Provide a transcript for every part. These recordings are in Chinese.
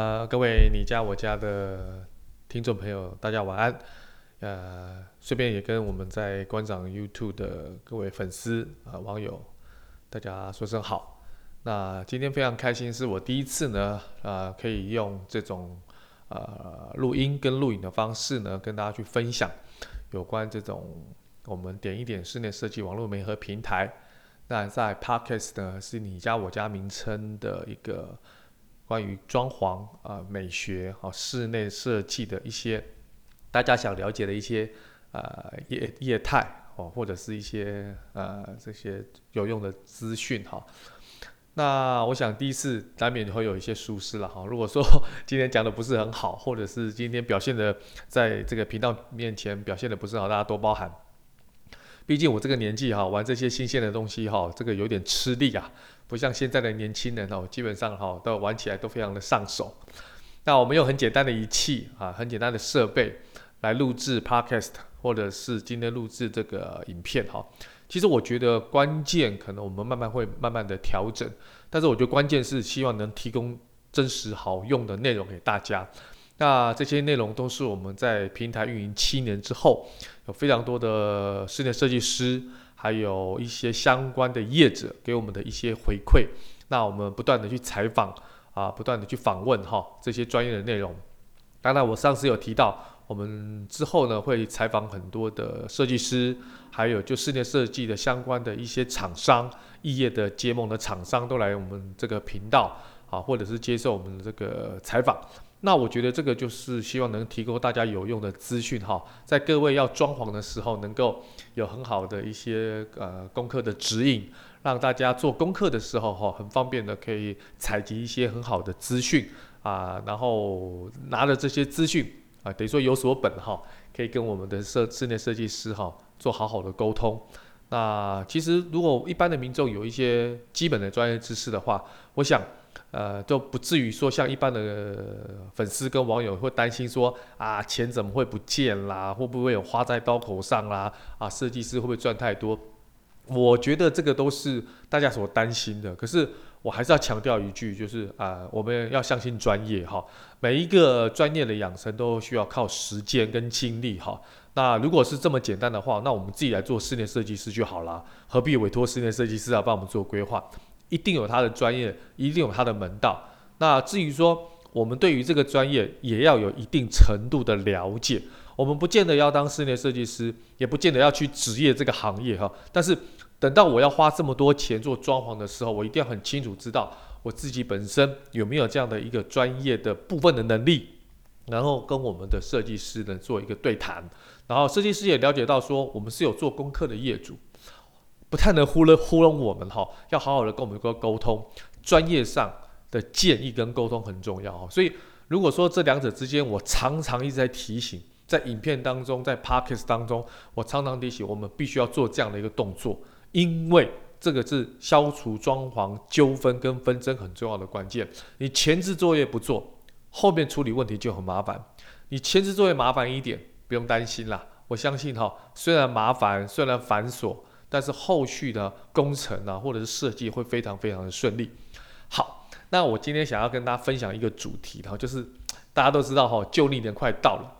呃，各位你家我家的听众朋友，大家晚安。呃，顺便也跟我们在观赏 YouTube 的各位粉丝啊、网友，大家说声好。那今天非常开心，是我第一次呢，呃，可以用这种呃录音跟录影的方式呢，跟大家去分享有关这种我们点一点室内设计网络媒合平台。那在 Podcast 呢，是你家我家名称的一个。关于装潢啊、美学啊、室内设计的一些大家想了解的一些呃业业态哦，或者是一些呃这些有用的资讯哈。那我想第一次难免会有一些疏失了哈。如果说 今天讲的不是很好，或者是今天表现的在这个频道面前表现的不是好，大家多包涵。毕竟我这个年纪哈，玩这些新鲜的东西哈，这个有点吃力啊。不像现在的年轻人哦，基本上哈都玩起来都非常的上手。那我们用很简单的仪器啊，很简单的设备来录制 Podcast，或者是今天录制这个影片哈。其实我觉得关键可能我们慢慢会慢慢的调整，但是我觉得关键是希望能提供真实好用的内容给大家。那这些内容都是我们在平台运营七年之后，有非常多的室内设计师。还有一些相关的业者给我们的一些回馈，那我们不断的去采访啊，不断的去访问哈这些专业的内容。当然，我上次有提到，我们之后呢会采访很多的设计师，还有就室内设计的相关的一些厂商、异业的结盟的厂商都来我们这个频道啊，或者是接受我们的这个采访。那我觉得这个就是希望能提供大家有用的资讯哈，在各位要装潢的时候，能够有很好的一些呃功课的指引，让大家做功课的时候哈，很方便的可以采集一些很好的资讯啊，然后拿着这些资讯啊，等于说有所本哈，可以跟我们的设室内设计师哈做好好的沟通。那其实如果一般的民众有一些基本的专业知识的话，我想。呃，都不至于说像一般的粉丝跟网友会担心说啊，钱怎么会不见啦？会不会有花在刀口上啦？啊，设计师会不会赚太多？我觉得这个都是大家所担心的。可是我还是要强调一句，就是啊，我们要相信专业哈。每一个专业的养成都需要靠时间跟精力哈。那如果是这么简单的话，那我们自己来做室内设计师就好了，何必委托室内设计师啊帮我们做规划？一定有他的专业，一定有他的门道。那至于说，我们对于这个专业也要有一定程度的了解。我们不见得要当室内设计师，也不见得要去职业这个行业哈。但是等到我要花这么多钱做装潢的时候，我一定要很清楚知道我自己本身有没有这样的一个专业的部分的能力，然后跟我们的设计师呢做一个对谈，然后设计师也了解到说，我们是有做功课的业主。不太能糊了糊弄我们哈，要好好的跟我们沟沟通，专业上的建议跟沟通很重要哈。所以如果说这两者之间，我常常一直在提醒，在影片当中，在 Podcast 当中，我常常提醒我们必须要做这样的一个动作，因为这个是消除装潢纠纷跟纷争很重要的关键。你前置作业不做，后面处理问题就很麻烦。你前置作业麻烦一点，不用担心啦。我相信哈，虽然麻烦，虽然繁琐。但是后续的工程啊，或者是设计会非常非常的顺利。好，那我今天想要跟大家分享一个主题，然后就是大家都知道哈，旧历年快到了，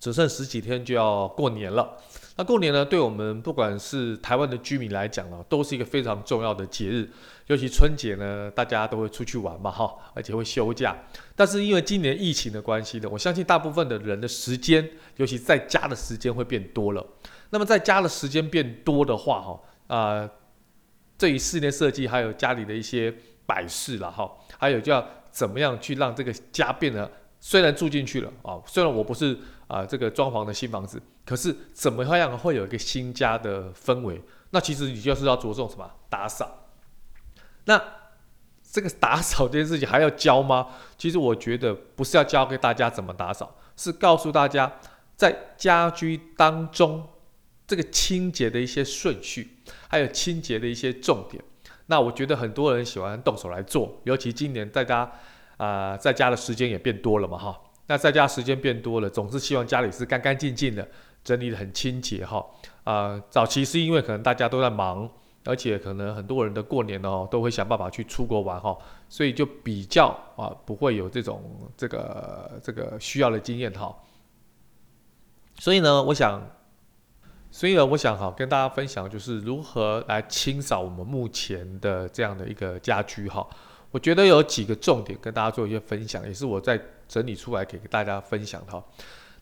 只剩十几天就要过年了。那过年呢，对我们不管是台湾的居民来讲呢，都是一个非常重要的节日。尤其春节呢，大家都会出去玩嘛，哈，而且会休假。但是因为今年疫情的关系呢，我相信大部分的人的时间，尤其在家的时间会变多了。那么在家的时间变多的话，哈，啊，对于室内设计还有家里的一些摆饰了，哈，还有就要怎么样去让这个家变得，虽然住进去了啊，虽然我不是啊这个装潢的新房子，可是怎么样会有一个新家的氛围？那其实你就是要着重什么？打扫。那这个打扫这件事情还要教吗？其实我觉得不是要教给大家怎么打扫，是告诉大家在家居当中。这个清洁的一些顺序，还有清洁的一些重点，那我觉得很多人喜欢动手来做，尤其今年大家啊、在家的时间也变多了嘛哈，那在家时间变多了，总是希望家里是干干净净的，整理得很清洁哈。啊、早期是因为可能大家都在忙，而且可能很多人的过年哦，都会想办法去出国玩哈，所以就比较啊不会有这种这个这个需要的经验哈。所以呢，我想，所以呢，我想哈跟大家分享就是如何来清扫我们目前的这样的一个家居哈。我觉得有几个重点跟大家做一些分享，也是我在整理出来给大家分享的哈。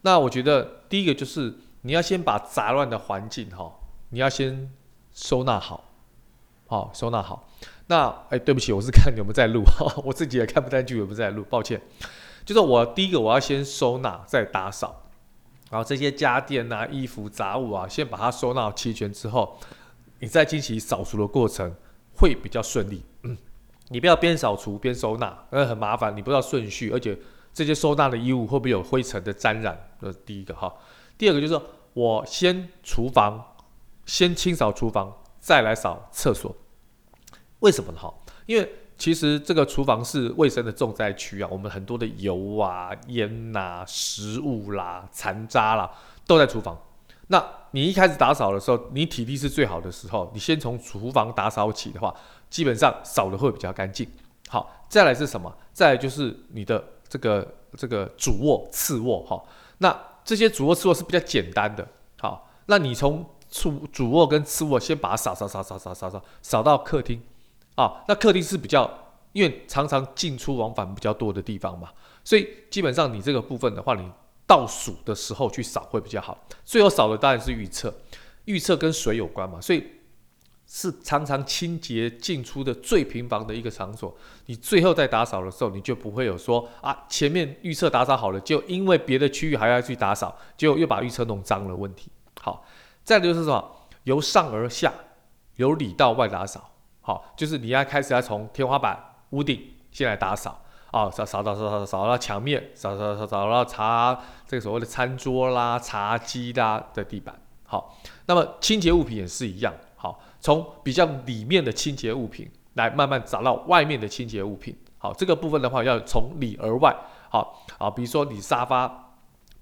那我觉得第一个就是你要先把杂乱的环境哈，你要先收纳好。好，收纳好。那哎，对不起，我是看你们在录，我自己也看不太清楚，也不在录，抱歉。就是我第一个，我要先收纳，再打扫。然后这些家电啊、衣服杂物啊，先把它收纳齐全之后，你再进行扫除的过程会比较顺利。嗯，你不要边扫除边收纳，那很麻烦，你不知道顺序，而且这些收纳的衣物会不会有灰尘的沾染？这是第一个哈。第二个就是我先厨房，先清扫厨房。再来扫厕所，为什么呢？哈，因为其实这个厨房是卫生的重灾区啊，我们很多的油啊、烟呐、食物啦、残渣啦，都在厨房。那你一开始打扫的时候，你体力是最好的时候，你先从厨房打扫起的话，基本上扫的会比较干净。好，再来是什么？再来就是你的这个这个主卧、次卧哈。那这些主卧、次卧是比较简单的。好，那你从主主卧跟次卧先把它扫扫扫扫扫扫扫扫到客厅啊，那客厅是比较因为常常进出往返比较多的地方嘛，所以基本上你这个部分的话，你倒数的时候去扫会比较好。最后扫的当然是预测，预测跟水有关嘛，所以是常常清洁进出的最频繁的一个场所。你最后在打扫的时候，你就不会有说啊，前面预测打扫好了，就因为别的区域还要去打扫，结果又把预测弄脏了问题。好。再就是什么？由上而下，由里到外打扫。好，就是你要开始要从天花板、屋顶先来打扫啊，扫扫扫扫扫扫到墙面，扫扫扫扫到茶这个所谓的餐桌啦、茶几啦的地板。好，那么清洁物品也是一样。好，从比较里面的清洁物品来慢慢找到外面的清洁物品。好，这个部分的话要从里而外。好啊，比如说你沙发。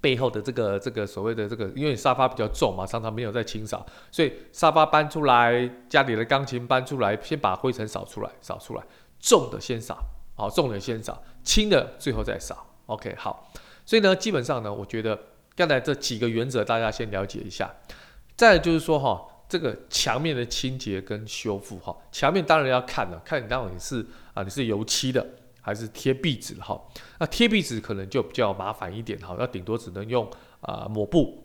背后的这个这个所谓的这个，因为沙发比较重嘛，常常没有在清扫，所以沙发搬出来，家里的钢琴搬出来，先把灰尘扫出来，扫出来，重的先扫，好，重的先扫，轻的最后再扫。OK，好，所以呢，基本上呢，我觉得刚才这几个原则大家先了解一下。再就是说哈，这个墙面的清洁跟修复哈，墙面当然要看了，看你当你是啊，你是油漆的。还是贴壁纸哈，那贴壁纸可能就比较麻烦一点哈，那顶多只能用啊、抹布，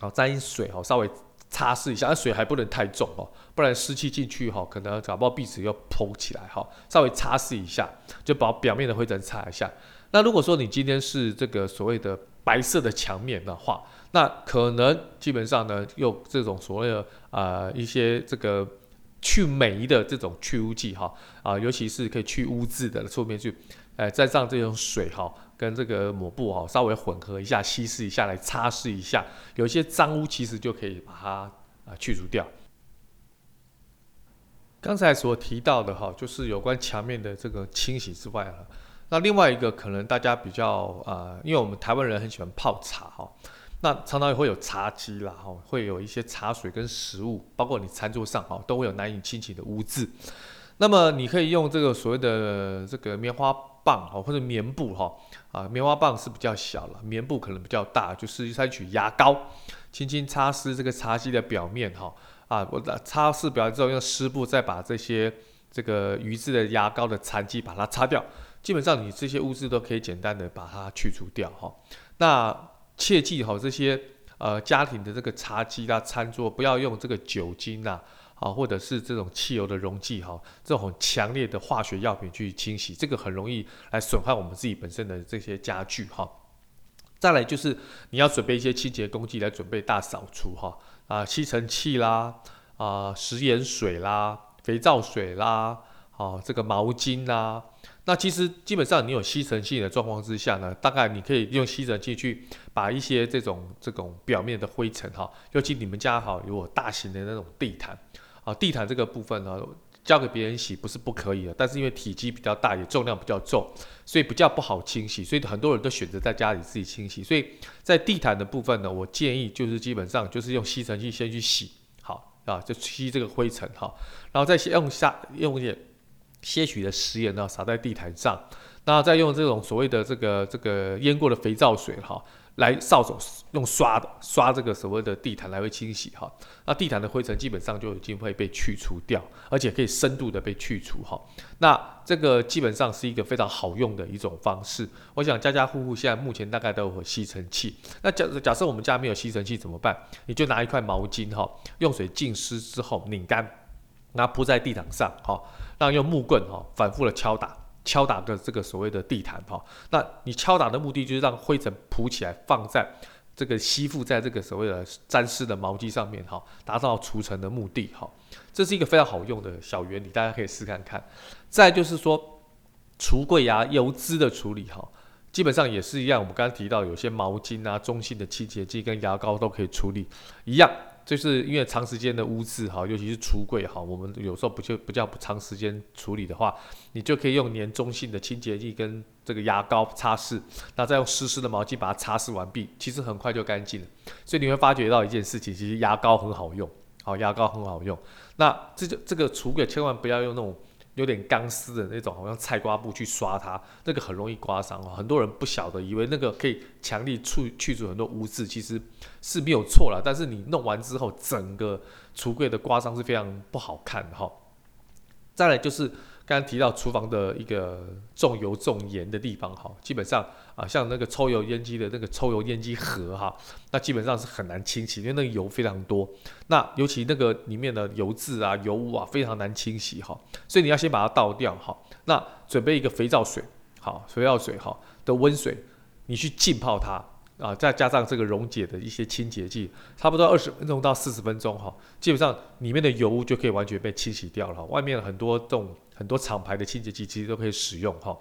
啊沾水哈，稍微擦拭一下，那水还不能太重哦，不然湿气进去哈，可能搞不好壁纸又蓬起来哈，稍微擦拭一下，就把表面的灰尘擦一下。那如果说你今天是这个所谓的白色的墙面的话，那可能基本上呢，用这种所谓的啊、一些这个。去霉的这种去污剂哈啊，尤其是可以去污渍的侧面去，呃，再上这种水哈，跟这个抹布哈稍微混合一下，稀释一下来擦拭一下，有些脏污其实就可以把它啊去除掉。刚才所提到的哈，就是有关墙面的这个清洗之外啊，那另外一个可能大家比较啊，因为我们台湾人很喜欢泡茶哈。那常常也会有茶几啦，哈，会有一些茶水跟食物，包括你餐桌上哈，都会有难以清洗的污渍。那么你可以用这个所谓的这个棉花棒哈，或者棉布哈，啊，棉花棒是比较小了，棉布可能比较大，就是采取牙膏轻轻擦拭这个茶几的表面哈，啊，我擦拭表面之后用湿布再把这些这个余渍的牙膏的残迹把它擦掉，基本上你这些污渍都可以简单的把它去除掉哈。那切记哈，这些呃家庭的这个茶几啦、餐桌，不要用这个酒精呐，啊，或者是这种汽油的溶剂哈，这种强烈的化学药品去清洗，这个很容易来损害我们自己本身的这些家具哈。再来就是你要准备一些清洁工具来准备大扫除哈，啊，吸尘器啦，啊，食盐水啦，肥皂水啦，啊，这个毛巾啦。那其实基本上你有吸尘器的状况之下呢，大概你可以用吸尘器去把一些这种这种表面的灰尘哈，尤其你们家哈有大型的那种地毯啊，地毯这个部分呢，交给别人洗不是不可以的，但是因为体积比较大，也重量比较重，所以比较不好清洗，所以很多人都选择在家里自己清洗。所以在地毯的部分呢，我建议就是基本上就是用吸尘器先去洗好，啊，就吸这个灰尘哈，然后再用下用一点些许的食盐呢撒在地毯上，那再用这种所谓的这个这个腌过的肥皂水哈。来扫帚用刷的刷这个所谓的地毯来回清洗哈，那地毯的灰尘基本上就已经会被去除掉，而且可以深度的被去除哈。那这个基本上是一个非常好用的一种方式。我想家家户户现在目前大概都有吸尘器。那假假设我们家没有吸尘器怎么办？你就拿一块毛巾哈，用水浸湿之后拧干，那铺在地毯上哈，让用木棍哈反复的敲打。敲打的这个所谓的地毯哈，那你敲打的目的就是让灰尘铺起来，放在这个吸附在这个所谓的沾湿的毛巾上面哈，达到除尘的目的哈。这是一个非常好用的小原理，大家可以试看看。再就是说，橱柜啊油脂的处理哈，基本上也是一样。我们刚刚提到有些毛巾啊、中性的清洁剂跟牙膏都可以处理一样。就是因为长时间的污渍哈，尤其是橱柜哈，我们有时候不就不叫不长时间处理的话，你就可以用粘中性的清洁剂跟这个牙膏擦拭，那再用湿湿的毛巾把它擦拭完毕，其实很快就干净了。所以你会发觉到一件事情，其实牙膏很好用，好，牙膏很好用。那这就这个橱柜千万不要用那种。有点钢丝的那种，好像菜瓜布去刷它，那个很容易刮伤哦。很多人不晓得，以为那个可以强力去去除很多污渍，其实是没有错了。但是你弄完之后，整个橱柜的刮伤是非常不好看的哈。再来就是。刚刚提到厨房的一个重油重盐的地方哈，基本上啊，像那个抽油烟机的那个抽油烟机盒哈，那基本上是很难清洗，因为那个油非常多。那尤其那个里面的油渍啊、油污啊，非常难清洗哈。所以你要先把它倒掉哈。那准备一个肥皂水，好，肥皂水哈的温水，你去浸泡它。啊，再加上这个溶解的一些清洁剂，差不多二十分钟到四十分钟哈，基本上里面的油污就可以完全被清洗掉了。外面很多这种很多厂牌的清洁剂其实都可以使用哈。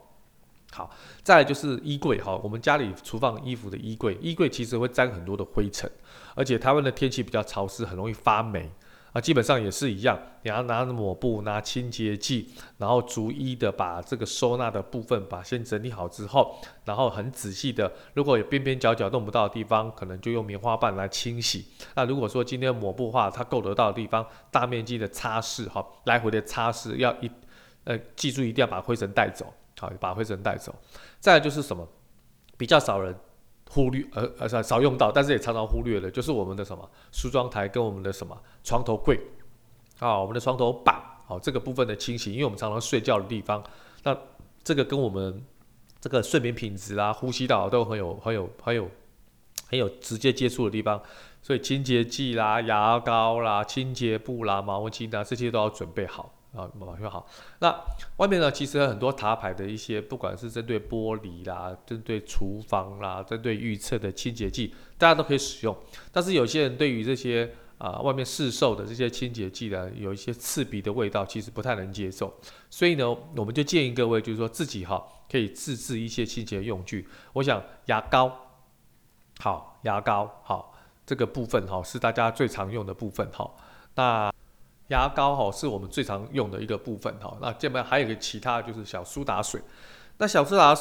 好，再来就是衣柜哈，我们家里厨房衣服的衣柜，衣柜其实会沾很多的灰尘，而且台湾的天气比较潮湿，很容易发霉。啊，基本上也是一样，你要拿抹布、拿清洁剂，然后逐一的把这个收纳的部分把先整理好之后，然后很仔细的，如果有边边角角弄不到的地方，可能就用棉花棒来清洗。那如果说今天抹布的话，它够得到的地方，大面积的擦拭，哈，来回的擦拭，要一，呃，记住一定要把灰尘带走，好，把灰尘带走。再就是什么，比较少人。忽略，呃呃少少用到，但是也常常忽略的，就是我们的什么梳妆台跟我们的什么床头柜，啊，我们的床头板，好，这个部分的清洗，因为我们常常睡觉的地方，那这个跟我们这个睡眠品质啦、呼吸道都很有很有很有很有直接接触的地方，所以清洁剂啦、牙膏啦、清洁布啦、毛巾啊，这些都要准备好。啊，马上好。那外面呢，其实很多塔牌的一些，不管是针对玻璃啦、针对厨房啦、针对预测的清洁剂，大家都可以使用。但是有些人对于这些啊外面市售的这些清洁剂呢，有一些刺鼻的味道，其实不太能接受。所以呢，我们就建议各位，就是说自己哈可以自制一些清洁用具。我想牙膏，好，牙膏好，这个部分哈是大家最常用的部分哈。那牙膏哈是我们最常用的一个部分哈，那这边还有一个其他就是小苏打水，那小苏打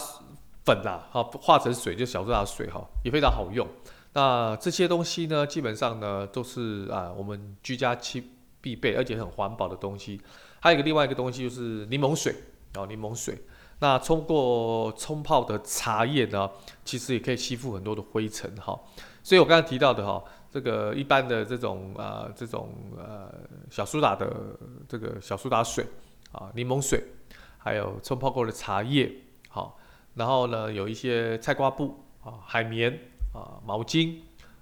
粉呐哈化成水就小苏打水哈也非常好用。那这些东西呢，基本上呢都是啊我们居家期必备而且很环保的东西。还有一个另外一个东西就是柠檬水啊柠檬水，那冲过冲泡的茶叶呢，其实也可以吸附很多的灰尘哈。所以我刚才提到的哈。这个一般的这种啊、呃，这种呃小苏打的这个小苏打水啊，柠檬水，还有冲泡过的茶叶，好，然后呢有一些菜瓜布啊、海绵啊、毛巾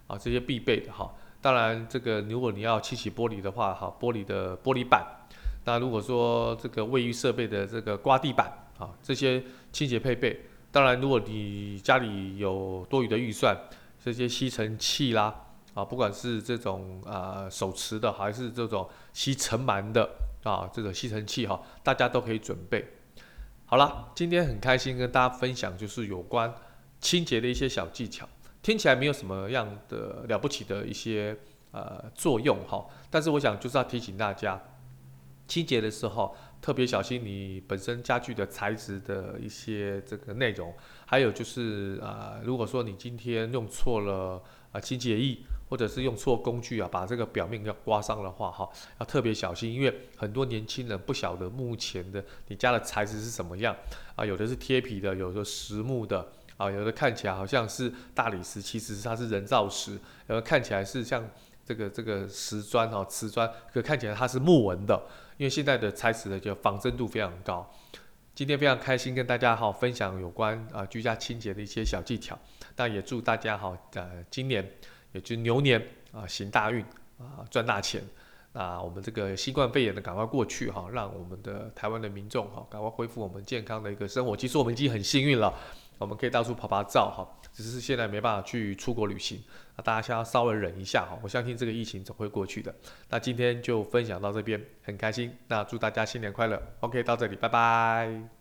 啊这些必备的哈。当然这个如果你要清洗玻璃的话，哈，玻璃的玻璃板。那如果说这个卫浴设备的这个刮地板啊，这些清洁配备。当然如果你家里有多余的预算，这些吸尘器啦。啊，不管是这种啊、手持的，还是这种吸尘螨的啊，这个吸尘器哈，大家都可以准备。好了，今天很开心跟大家分享，就是有关清洁的一些小技巧，听起来没有什么样的了不起的一些呃作用哈，但是我想就是要提醒大家，清洁的时候特别小心你本身家具的材质的一些这个内容，还有就是啊、如果说你今天用错了啊清洁液。或者是用错工具啊，把这个表面要刮伤的话，哈，要特别小心，因为很多年轻人不晓得目前的你家的材质是什么样啊，有的是贴皮的，有的实木的啊，有的看起来好像是大理石，其实它是人造石，有的看起来是像这个这个石砖哈瓷砖，可看起来它是木纹的，因为现在的材质呢就仿真度非常高。今天非常开心跟大家好分享有关啊居家清洁的一些小技巧，那也祝大家好呃今年也就牛年啊行大运啊赚大钱，那我们这个新冠肺炎的赶快过去哈，让我们的台湾的民众哈赶快恢复我们健康的一个生活。其实我们已经很幸运了，我们可以到处趴趴走哈，只是现在没办法去出国旅行，那大家先要稍微忍一下哈，我相信这个疫情总会过去的。那今天就分享到这边，很开心，那祝大家新年快乐。OK，到这里，拜拜。